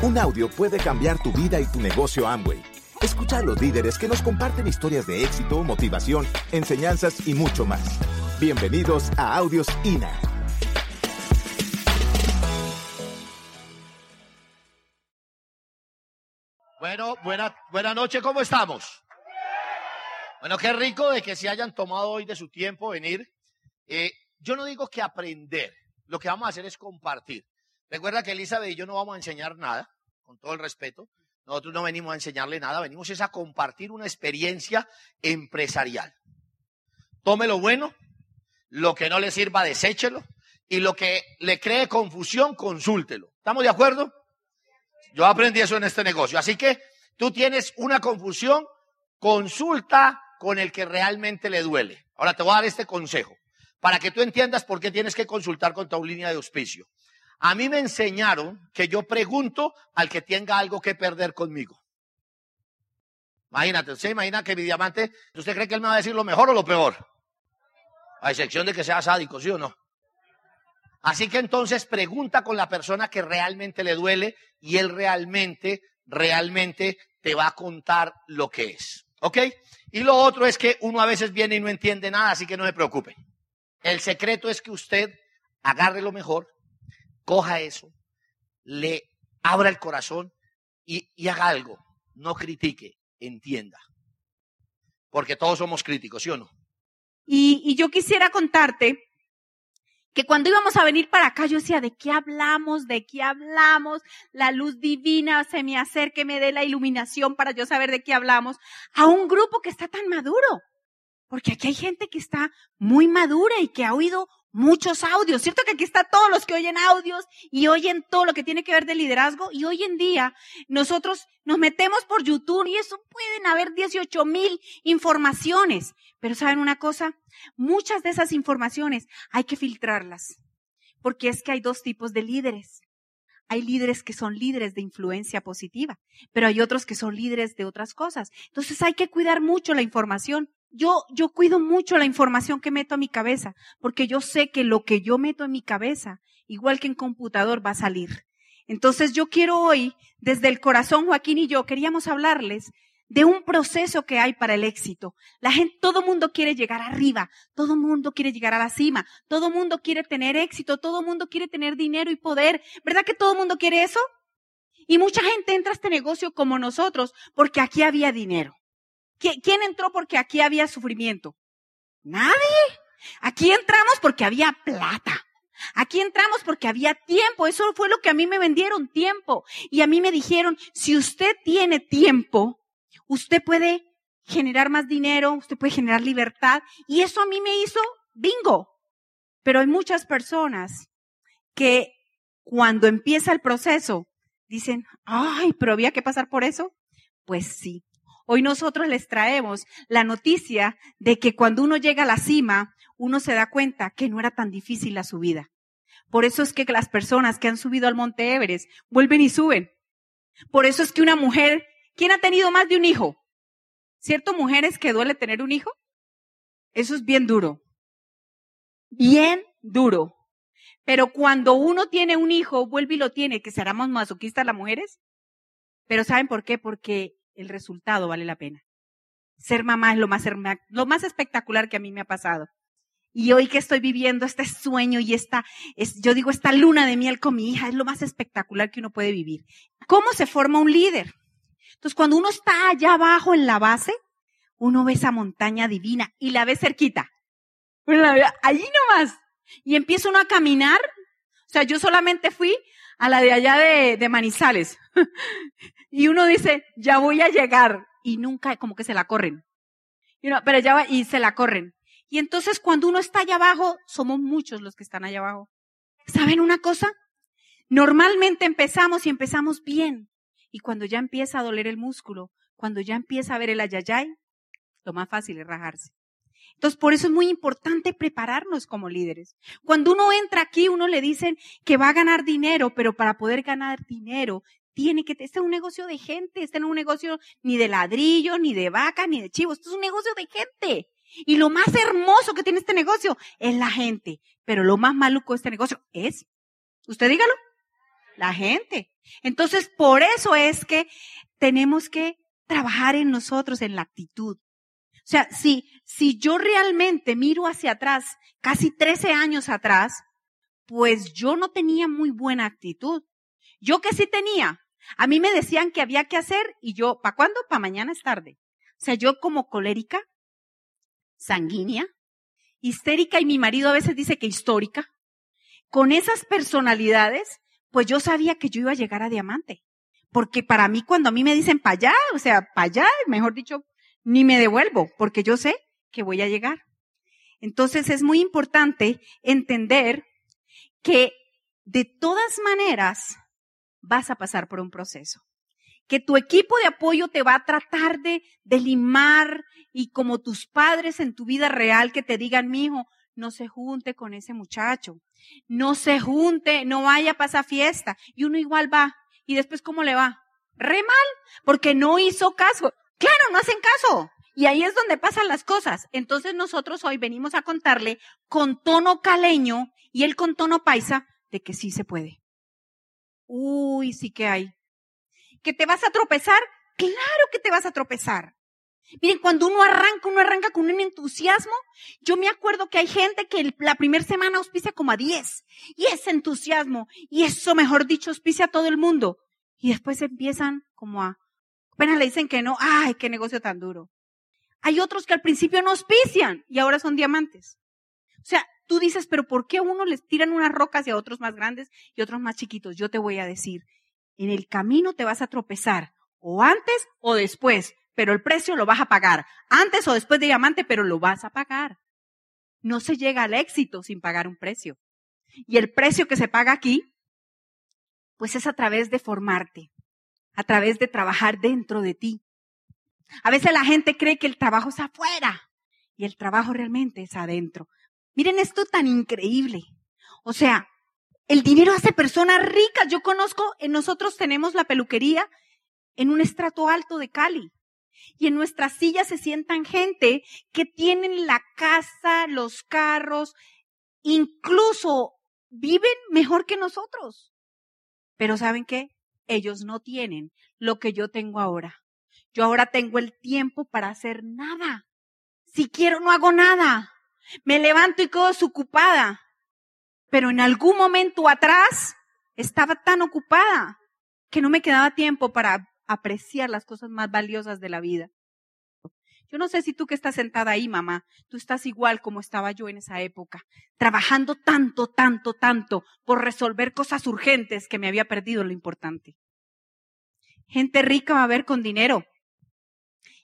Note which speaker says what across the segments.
Speaker 1: Un audio puede cambiar tu vida y tu negocio Amway. Escucha a los líderes que nos comparten historias de éxito, motivación, enseñanzas y mucho más. Bienvenidos a Audios INA.
Speaker 2: Bueno, buena, buena noche, ¿cómo estamos? Bueno, qué rico de que se hayan tomado hoy de su tiempo venir. Eh, yo no digo que aprender, lo que vamos a hacer es compartir. Recuerda que Elizabeth y yo no vamos a enseñar nada, con todo el respeto. Nosotros no venimos a enseñarle nada, venimos es a compartir una experiencia empresarial. Tome lo bueno, lo que no le sirva, deséchelo, y lo que le cree confusión, consúltelo. ¿Estamos de acuerdo? Yo aprendí eso en este negocio. Así que tú tienes una confusión, consulta con el que realmente le duele. Ahora te voy a dar este consejo para que tú entiendas por qué tienes que consultar con tu línea de auspicio. A mí me enseñaron que yo pregunto al que tenga algo que perder conmigo. Imagínate, ¿usted imagina que mi diamante, ¿usted cree que él me va a decir lo mejor o lo peor? A excepción de que sea sádico, ¿sí o no? Así que entonces pregunta con la persona que realmente le duele y él realmente, realmente te va a contar lo que es. ¿Ok? Y lo otro es que uno a veces viene y no entiende nada, así que no se preocupe. El secreto es que usted agarre lo mejor, coja eso, le abra el corazón y, haga algo. No critique, entienda. Porque todos somos críticos, ¿sí o no?
Speaker 3: Y, y yo quisiera contarte que cuando íbamos a venir para acá, yo decía, ¿de qué hablamos? ¿De qué hablamos? La luz divina se me acerque, me dé la iluminación para yo saber de qué hablamos. A un grupo que está tan maduro. Porque aquí hay gente que está muy madura y que ha oído muchos audios. ¿Cierto que aquí está todos los que oyen audios y oyen todo lo que tiene que ver de liderazgo? Y hoy en día nosotros nos metemos por YouTube y eso pueden haber 18 mil informaciones. Pero ¿saben una cosa? Muchas de esas informaciones hay que filtrarlas. Porque es que hay dos tipos de líderes. Hay líderes que son líderes de influencia positiva, pero hay otros que son líderes de otras cosas. Entonces hay que cuidar mucho la información. Yo, cuido mucho la información que meto a mi cabeza, porque yo sé que lo que yo meto en mi cabeza, igual que en computador, va a salir. Entonces yo quiero hoy, desde el corazón, Joaquín y yo, queríamos hablarles de un proceso que hay para el éxito. La gente, todo mundo quiere llegar arriba, todo mundo quiere llegar a la cima, todo mundo quiere tener éxito, todo mundo quiere tener dinero y poder. ¿Verdad que todo mundo quiere eso? Y mucha gente entra a este negocio como nosotros porque aquí había dinero. ¿Quién entró porque aquí había sufrimiento? Nadie. Aquí entramos porque había plata. Aquí entramos porque había tiempo. Eso fue lo que a mí me vendieron, tiempo. Y a mí me dijeron, si usted tiene tiempo, usted puede generar más dinero, usted puede generar libertad. Y eso a mí me hizo bingo. Pero hay muchas personas que cuando empieza el proceso dicen, ay, pero había que pasar por eso. Pues sí, Hoy nosotros les traemos la noticia de que cuando uno llega a la cima, uno se da cuenta que no era tan difícil la subida. Por eso es que las personas que han subido al Monte Everest vuelven y suben. Por eso es que una mujer, ¿quién ha tenido más de un hijo? ¿Cierto mujeres que duele tener un hijo? Eso es bien duro. Bien duro. Pero cuando uno tiene un hijo, vuelve y lo tiene, que será más masoquistas las mujeres. Pero ¿saben por qué? Porque el resultado vale la pena. Ser mamá es lo más, lo más espectacular que a mí me ha pasado. Y hoy que estoy viviendo este sueño y esta, es, yo digo, esta luna de miel con mi hija es lo más espectacular que uno puede vivir. ¿Cómo se forma un líder? Entonces, cuando uno está allá abajo en la base, uno ve esa montaña divina y la ve cerquita. Allí nomás. Y empieza uno a caminar. O sea, yo solamente fui a la de allá de, de Manizales. y uno dice, ya voy a llegar. Y nunca, como que se la corren. pero ya va, y se la corren. Y entonces cuando uno está allá abajo, somos muchos los que están allá abajo. ¿Saben una cosa? Normalmente empezamos y empezamos bien. Y cuando ya empieza a doler el músculo, cuando ya empieza a ver el ayayay, lo más fácil es rajarse. Entonces, por eso es muy importante prepararnos como líderes. Cuando uno entra aquí, uno le dicen que va a ganar dinero, pero para poder ganar dinero tiene que, este es un negocio de gente, este no es un negocio ni de ladrillo, ni de vaca, ni de chivo, esto es un negocio de gente. Y lo más hermoso que tiene este negocio es la gente, pero lo más maluco de este negocio es, usted dígalo, La gente. Entonces, por eso es que tenemos que trabajar en nosotros, en la actitud. O sea, si, si yo realmente miro hacia atrás, casi 13 años atrás, pues yo no tenía muy buena actitud. Yo que sí tenía. A mí me decían que había que hacer y yo, ¿para cuándo? Para mañana es tarde. O sea, yo como colérica, sanguínea, histérica y mi marido a veces dice que histórica, con esas personalidades, pues yo sabía que yo iba a llegar a diamante. Porque para mí, cuando a mí me dicen para allá, o sea, para allá, mejor dicho, ni me devuelvo, porque yo sé que voy a llegar. Entonces es muy importante entender que de todas maneras vas a pasar por un proceso. Que tu equipo de apoyo te va a tratar de, limar y como tus padres en tu vida real que te digan, mi hijo, no se junte con ese muchacho, no se junte, no vaya a pasar fiesta. Y uno igual va. ¿Y después cómo le va? Re mal, porque no hizo caso. Claro, no hacen caso. Y ahí es donde pasan las cosas. Entonces nosotros hoy venimos a contarle con tono caleño y él con tono paisa de que sí se puede. Uy, sí que hay. ¿Que te vas a tropezar? Claro que te vas a tropezar. Miren, cuando uno arranca, uno arranca con un entusiasmo. Yo me acuerdo que hay gente que la primera semana auspicia como a 10. Y ese entusiasmo, y eso, mejor dicho, auspicia a todo el mundo. Y después empiezan como a, apenas le dicen que no, ay, qué negocio tan duro. Hay otros que al principio no auspician y ahora son diamantes. O sea, tú dices, pero ¿por qué a uno les tiran unas rocas y a otros más grandes y otros más chiquitos? Yo te voy a decir, en el camino te vas a tropezar, o antes o después, pero el precio lo vas a pagar. Antes o después de diamante, pero lo vas a pagar. No se llega al éxito sin pagar un precio. Y el precio que se paga aquí, pues es a través de formarte, a través de trabajar dentro de ti, a veces la gente cree que el trabajo es afuera y el trabajo realmente es adentro. Miren esto tan increíble. O sea, el dinero hace personas ricas. Yo conozco, nosotros tenemos la peluquería en un estrato alto de Cali. Y en nuestras sillas se sientan gente que tienen la casa, los carros, incluso viven mejor que nosotros. Pero ¿saben qué? Ellos no tienen lo que yo tengo ahora. Yo ahora tengo el tiempo para hacer nada. Si quiero, no hago nada. Me levanto y quedo desocupada. Pero en algún momento atrás estaba tan ocupada que no me quedaba tiempo para apreciar las cosas más valiosas de la vida. Yo no sé si tú que estás sentada ahí, mamá, tú estás igual como estaba yo en esa época, trabajando tanto, tanto, tanto por resolver cosas urgentes que me había perdido lo importante. Gente rica va a ver con dinero,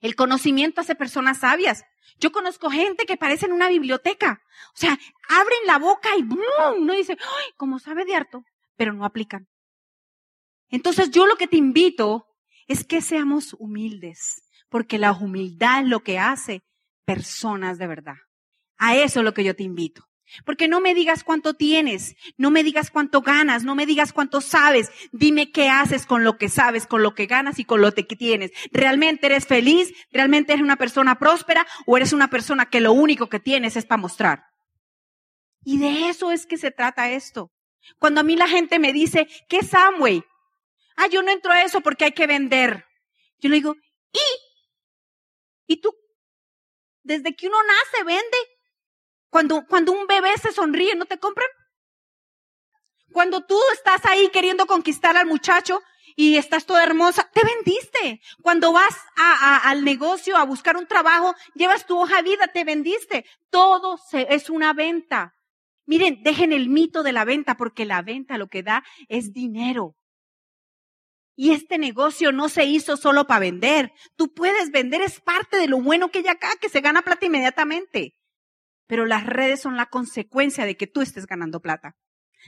Speaker 3: el conocimiento hace personas sabias. Yo conozco gente que parece en una biblioteca. O sea, abren la boca y ¡bum! No dice, ¡ay! Como sabe de harto, pero no aplican. Entonces yo lo que te invito es que seamos humildes, porque la humildad es lo que hace personas de verdad. A eso es lo que yo te invito. Porque no me digas cuánto tienes, no me digas cuánto ganas, no me digas cuánto sabes. Dime qué haces con lo que sabes, con lo que ganas y con lo que tienes. ¿Realmente eres feliz? ¿Realmente eres una persona próspera? ¿O eres una persona que lo único que tienes es para mostrar? Y de eso es que se trata esto. Cuando a mí la gente me dice, ¿qué es Amway? Ah, yo no entro a eso porque hay que vender. Yo le digo, ¿y? ¿Y tú? Desde que uno nace, vende. Cuando, cuando un bebé se sonríe, ¿no te compran? Cuando tú estás ahí queriendo conquistar al muchacho y estás toda hermosa, te vendiste. Cuando vas al negocio a buscar un trabajo, llevas tu hoja de vida, te vendiste. Todo es una venta. Miren, dejen el mito de la venta porque la venta lo que da es dinero. Y este negocio no se hizo solo para vender. Tú puedes vender, es parte de lo bueno que hay acá, que se gana plata inmediatamente. Pero las redes son la consecuencia de que tú estés ganando plata.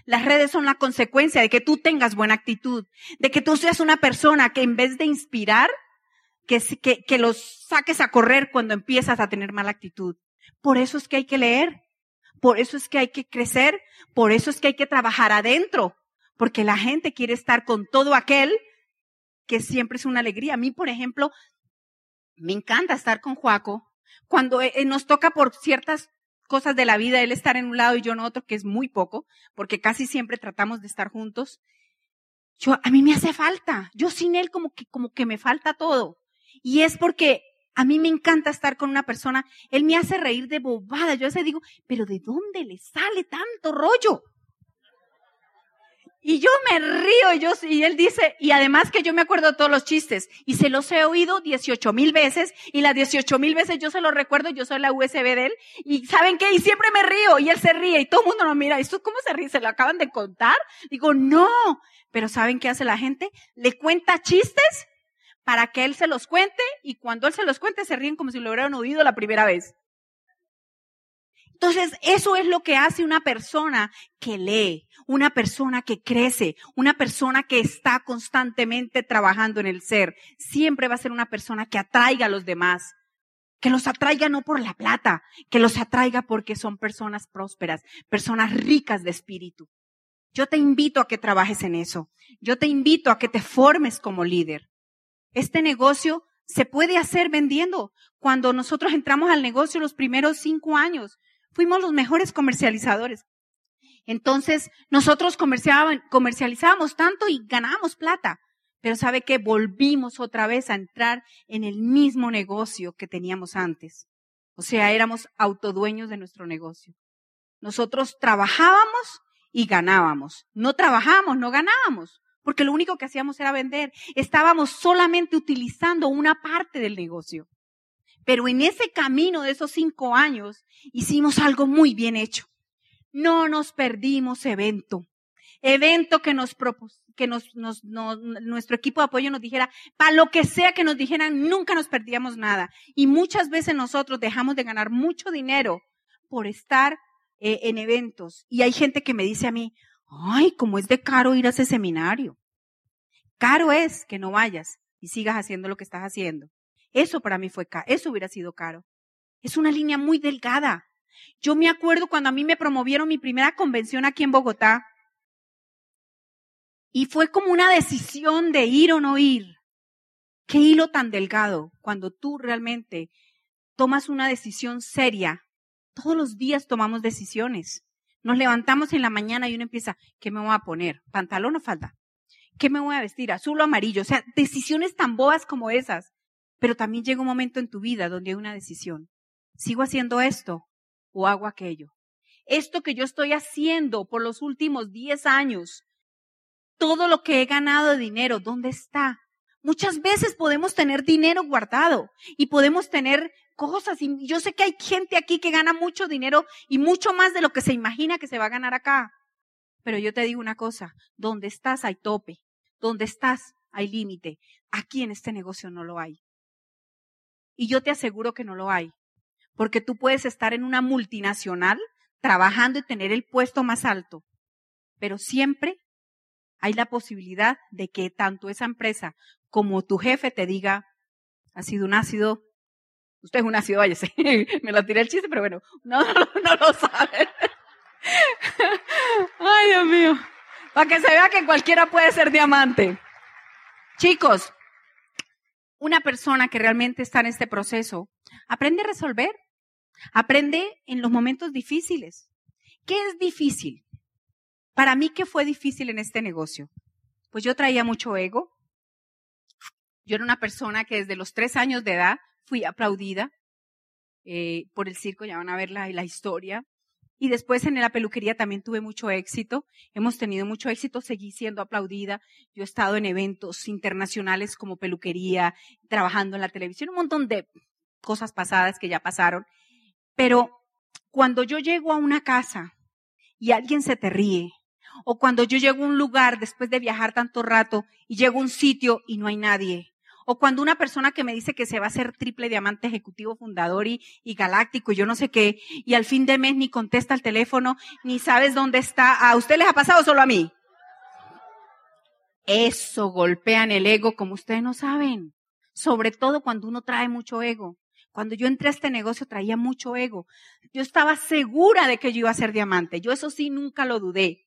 Speaker 3: Las redes son la consecuencia de que tú tengas buena actitud, de que tú seas una persona que en vez de inspirar, que, los saques a correr cuando empiezas a tener mala actitud. Por eso es que hay que leer, por eso es que hay que crecer, por eso es que hay que trabajar adentro, porque la gente quiere estar con todo aquel que siempre es una alegría. A mí, por ejemplo, me encanta estar con Juaco cuando eh, nos toca por ciertas cosas de la vida, él estar en un lado y yo en otro, que es muy poco, porque casi siempre tratamos de estar juntos. yo, a mí me hace falta. Yo sin él como que, como que me falta todo. Y es porque a mí me encanta estar con una persona. Él me hace reír de bobada. Yo a veces digo, pero ¿de dónde le sale tanto rollo? Y yo me río y, yo, y él dice, y además que yo me acuerdo todos los chistes y se los he oído 18 mil veces y las 18 mil veces yo se los recuerdo, yo soy la USB de él y ¿saben qué? Y siempre me río y él se ríe y todo el mundo lo mira. ¿Y esto cómo se ríe? ¿Se lo acaban de contar? Digo, no. Pero ¿saben qué hace la gente? Le cuenta chistes para que él se los cuente y cuando él se los cuente se ríen como si lo hubieran oído la primera vez. Entonces, eso es lo que hace una persona que lee, una persona que crece, una persona que está constantemente trabajando en el ser. Siempre va a ser una persona que atraiga a los demás, que los atraiga no por la plata, que los atraiga porque son personas prósperas, personas ricas de espíritu. Yo te invito a que trabajes en eso. Yo te invito a que te formes como líder. Este negocio se puede hacer vendiendo. Cuando nosotros entramos al negocio los primeros cinco años, fuimos los mejores comercializadores. Entonces, nosotros comercializábamos tanto y ganábamos plata. Pero sabe que volvimos otra vez a entrar en el mismo negocio que teníamos antes. O sea, éramos autodueños de nuestro negocio. Nosotros trabajábamos y ganábamos. No trabajábamos, no ganábamos, porque lo único que hacíamos era vender. Estábamos solamente utilizando una parte del negocio. Pero en ese camino de esos cinco años hicimos algo muy bien hecho. No nos perdimos evento. Evento que nos que nos, nuestro equipo de apoyo nos dijera, para lo que sea que nos dijeran, nunca nos perdíamos nada. Y muchas veces nosotros dejamos de ganar mucho dinero por estar eh, en eventos. Y hay gente que me dice a mí, ay, cómo es de caro ir a ese seminario. Caro es que no vayas y sigas haciendo lo que estás haciendo. Eso para mí fue caro, eso hubiera sido caro. Es una línea muy delgada. Yo me acuerdo cuando a mí me promovieron mi primera convención aquí en Bogotá. Y fue como una decisión de ir o no ir. Qué hilo tan delgado cuando tú realmente tomas una decisión seria. Todos los días tomamos decisiones. Nos levantamos en la mañana y uno empieza, ¿qué me voy a poner? ¿Pantalón o falda? ¿Qué me voy a vestir? ¿Azul o amarillo? O sea, decisiones tan bobas como esas. Pero también llega un momento en tu vida donde hay una decisión. ¿Sigo haciendo esto o hago aquello? Esto que yo estoy haciendo por los últimos 10 años, todo lo que he ganado de dinero, ¿dónde está? Muchas veces podemos tener dinero guardado y podemos tener cosas. Y yo sé que hay gente aquí que gana mucho dinero y mucho más de lo que se imagina que se va a ganar acá. Pero yo te digo una cosa, donde estás hay tope, donde estás hay límite. Aquí en este negocio no lo hay. Y yo te aseguro que no lo hay. Porque tú puedes estar en una multinacional trabajando y tener el puesto más alto. Pero siempre hay la posibilidad de que tanto esa empresa como tu jefe te diga, ha sido un ácido, usted es un ácido, váyase. Me lo tiré el chiste, pero bueno, no, no, no lo sabe. Ay, Dios mío. Para que se vea que cualquiera puede ser diamante. Chicos, una persona que realmente está en este proceso aprende a resolver, aprende en los momentos difíciles. ¿Qué es difícil? Para mí, ¿qué fue difícil en este negocio? Pues yo traía mucho ego. Yo era una persona que desde los tres años de edad fui aplaudida eh, por el circo, ya van a ver la, la historia. Y después en la peluquería también tuve mucho éxito. Hemos tenido mucho éxito, seguí siendo aplaudida. Yo he estado en eventos internacionales como peluquería, trabajando en la televisión, un montón de cosas pasadas que ya pasaron. Pero cuando yo llego a una casa y alguien se te ríe, o cuando yo llego a un lugar después de viajar tanto rato y llego a un sitio y no hay nadie, o cuando una persona que me dice que se va a hacer triple diamante ejecutivo fundador y, galáctico y yo no sé qué, y al fin de mes ni contesta el teléfono, ni sabes dónde está. ¿A usted les ha pasado solo a mí? Eso golpea en el ego como ustedes no saben. Sobre todo cuando uno trae mucho ego. Cuando yo entré a este negocio traía mucho ego. Yo estaba segura de que yo iba a ser diamante. Yo eso sí nunca lo dudé.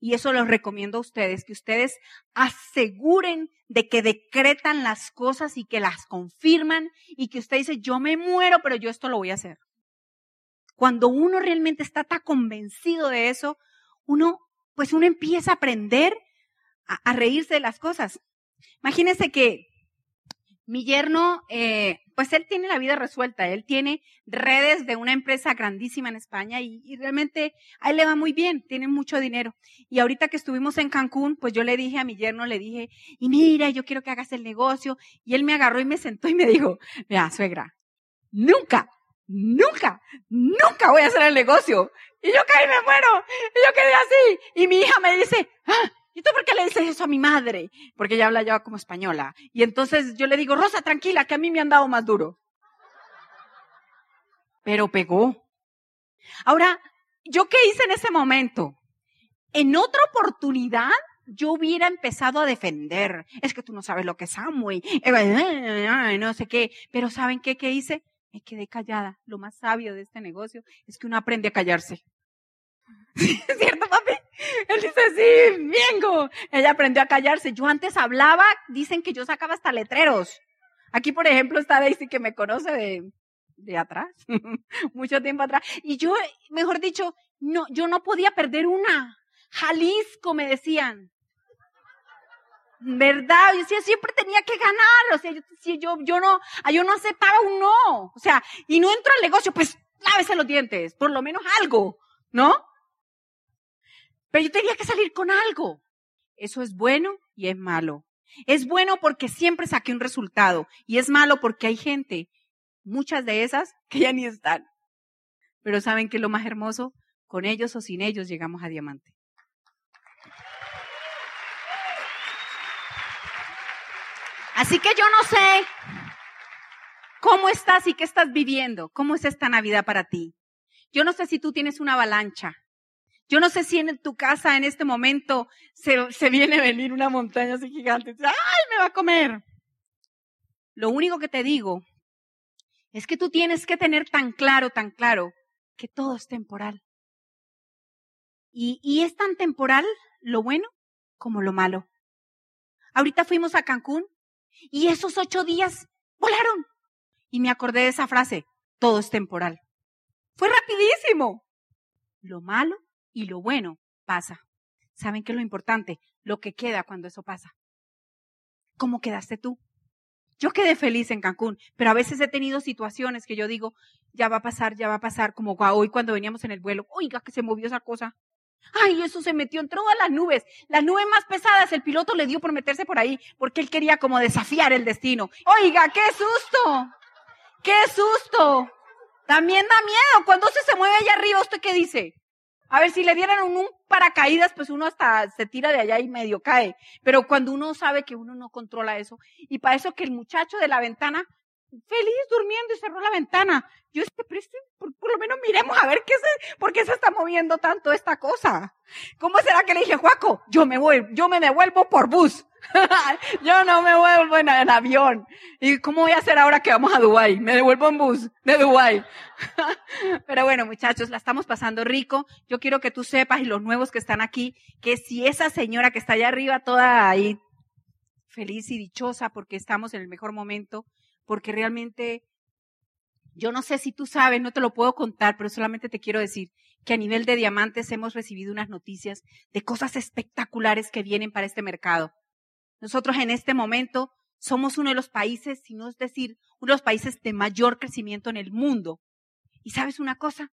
Speaker 3: Y eso los recomiendo a ustedes, que ustedes aseguren de que decretan las cosas y que las confirman y que usted dice, yo me muero, pero yo esto lo voy a hacer. Cuando uno realmente está tan convencido de eso, uno, pues uno empieza a aprender a, reírse de las cosas. Imagínense que mi yerno, eh, pues él tiene la vida resuelta, él tiene redes de una empresa grandísima en España y, realmente a él le va muy bien, tiene mucho dinero. Y ahorita que estuvimos en Cancún, pues yo le dije a mi yerno, le dije, y mira, yo quiero que hagas el negocio. Y él me agarró y me sentó y me dijo, mira, suegra, nunca, nunca, nunca voy a hacer el negocio. Y yo caí, me muero. Y yo quedé así. Y mi hija me dice, ah, ¿y tú por qué le dices eso a mi madre? Porque ella habla ya como española. Y entonces yo le digo, Rosa, tranquila, que a mí me han dado más duro. Pero pegó. Ahora, ¿yo qué hice en ese momento? En otra oportunidad, yo hubiera empezado a defender. Es que tú no sabes lo que es Amway. No sé qué. Pero ¿saben qué? ¿Qué hice? me quedé callada. Lo más sabio de este negocio es que uno aprende a callarse. ¿Es cierto, papi? Él dice, sí, vengo. Ella aprendió a callarse. Yo antes hablaba, dicen que yo sacaba hasta letreros. Aquí, por ejemplo, está Daisy que me conoce de, de atrás, mucho tiempo atrás. Y yo, mejor dicho, no, yo no podía perder una. Jalisco, me decían. ¿verdad? Yo siempre tenía que ganar, o sea, yo, yo, yo no, yo no aceptaba un no, o sea, y no entro al negocio, pues lávese los dientes, por lo menos algo, ¿no? Pero yo tenía que salir con algo. Eso es bueno y es malo. Es bueno porque siempre saqué un resultado y es malo porque hay gente, muchas de esas, que ya ni están. Pero ¿saben qué es lo más hermoso? Con ellos o sin ellos llegamos a diamante. Así que yo no sé cómo estás y qué estás viviendo, cómo es esta Navidad para ti. Yo no sé si tú tienes una avalancha. Yo no sé si en tu casa en este momento se, viene a venir una montaña así gigante. ¡Ay, me va a comer! Lo único que te digo es que tú tienes que tener tan claro, tan claro, que todo es temporal. Y, y es tan temporal lo bueno como lo malo. Ahorita fuimos a Cancún y esos ocho días volaron. Y me acordé de esa frase, todo es temporal. Fue rapidísimo. Lo malo y lo bueno pasa. ¿Saben qué es lo importante? Lo que queda cuando eso pasa. ¿Cómo quedaste tú? Yo quedé feliz en Cancún, pero a veces he tenido situaciones que yo digo, ya va a pasar, ya va a pasar, como hoy cuando veníamos en el vuelo, oiga que se movió esa cosa. Ay, eso se metió, entró a las nubes. Las nubes más pesadas, el piloto le dio por meterse por ahí, porque él quería como desafiar el destino. Oiga, qué susto. Qué susto. También da miedo. Cuando se se mueve allá arriba, ¿usted qué dice? A ver, si le dieran un, paracaídas, pues uno hasta se tira de allá y medio cae. Pero cuando uno sabe que uno no controla eso, y para eso que el muchacho de la ventana feliz durmiendo y cerró la ventana. Yo este, por, por, lo menos miremos a ver qué se, por qué se está moviendo tanto esta cosa. ¿Cómo será que le dije, Juaco, yo me voy, yo me devuelvo por bus. yo no me vuelvo en, en, avión. ¿Y cómo voy a hacer ahora que vamos a Dubai? Me devuelvo en bus de Dubai. Pero bueno, muchachos, la estamos pasando rico. Yo quiero que tú sepas y los nuevos que están aquí, que si esa señora que está allá arriba toda ahí feliz y dichosa porque estamos en el mejor momento, porque realmente yo no sé si tú sabes, no te lo puedo contar, pero solamente te quiero decir que a nivel de diamantes hemos recibido unas noticias de cosas espectaculares que vienen para este mercado. Nosotros en este momento somos uno de los países, si no es decir, uno de los países de mayor crecimiento en el mundo. Y sabes una cosa,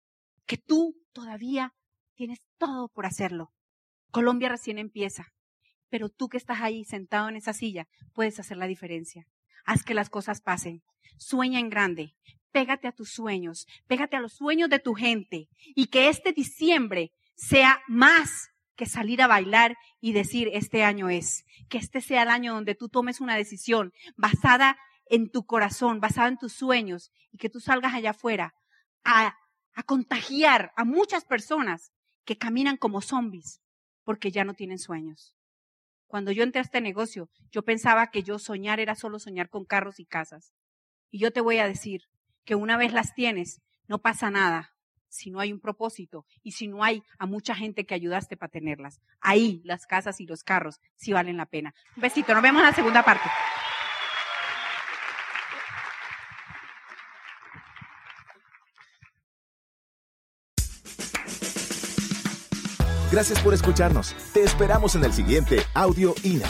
Speaker 3: que tú todavía tienes todo por hacerlo. Colombia recién empieza, pero tú que estás ahí sentado en esa silla puedes hacer la diferencia haz que las cosas pasen. Sueña en grande. Pégate a tus sueños. Pégate a los sueños de tu gente. Y que este diciembre sea más que salir a bailar y decir este año es. Que este sea el año donde tú tomes una decisión basada en tu corazón, basada en tus sueños y que tú salgas allá afuera a, a contagiar a muchas personas que caminan como zombies porque ya no tienen sueños. Cuando yo entré a este negocio, yo pensaba que yo soñar era solo soñar con carros y casas. Y yo te voy a decir que una vez las tienes, no pasa nada si no hay un propósito y si no hay a mucha gente que ayudaste para tenerlas. Ahí las casas y los carros sí valen la pena. Un besito, nos vemos en la segunda parte.
Speaker 1: Gracias por escucharnos. Te esperamos en el siguiente Audio INA.